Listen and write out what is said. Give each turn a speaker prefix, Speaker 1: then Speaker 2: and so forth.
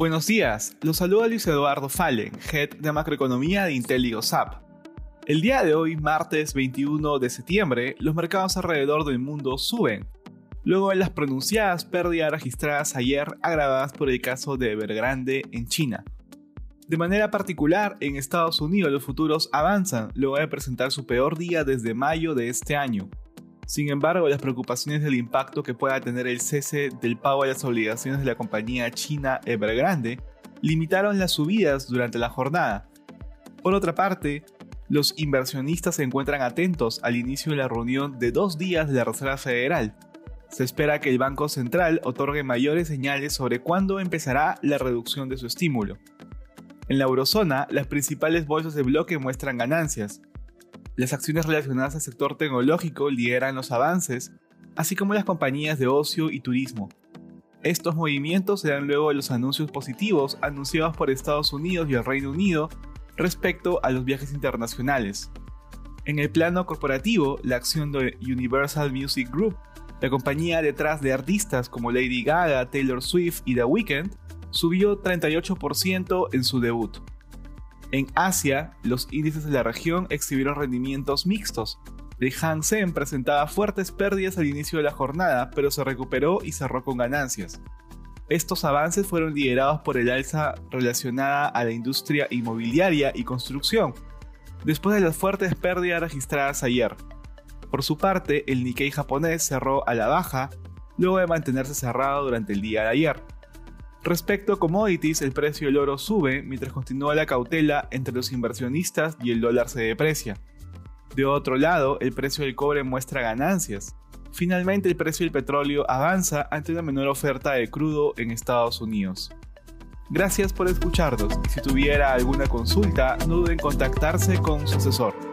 Speaker 1: Buenos días, los saluda Luis Eduardo Fallen, Head de Macroeconomía de IntelliGoSap. El día de hoy, martes 21 de septiembre, los mercados alrededor del mundo suben, luego de las pronunciadas pérdidas registradas ayer agravadas por el caso de Evergrande en China. De manera particular, en Estados Unidos los futuros avanzan luego de presentar su peor día desde mayo de este año. Sin embargo, las preocupaciones del impacto que pueda tener el cese del pago de las obligaciones de la compañía china Evergrande limitaron las subidas durante la jornada. Por otra parte, los inversionistas se encuentran atentos al inicio de la reunión de dos días de la Reserva Federal. Se espera que el Banco Central otorgue mayores señales sobre cuándo empezará la reducción de su estímulo. En la eurozona, las principales bolsas de bloque muestran ganancias, las acciones relacionadas al sector tecnológico lideran los avances, así como las compañías de ocio y turismo. Estos movimientos se dan luego de los anuncios positivos anunciados por Estados Unidos y el Reino Unido respecto a los viajes internacionales. En el plano corporativo, la acción de Universal Music Group, la compañía detrás de artistas como Lady Gaga, Taylor Swift y The Weeknd, subió 38% en su debut. En Asia, los índices de la región exhibieron rendimientos mixtos. El Hang Seng presentaba fuertes pérdidas al inicio de la jornada, pero se recuperó y cerró con ganancias. Estos avances fueron liderados por el alza relacionada a la industria inmobiliaria y construcción, después de las fuertes pérdidas registradas ayer. Por su parte, el Nikkei japonés cerró a la baja, luego de mantenerse cerrado durante el día de ayer. Respecto a commodities, el precio del oro sube mientras continúa la cautela entre los inversionistas y el dólar se deprecia. De otro lado, el precio del cobre muestra ganancias. Finalmente, el precio del petróleo avanza ante una menor oferta de crudo en Estados Unidos. Gracias por escucharnos si tuviera alguna consulta, no duden en contactarse con su asesor.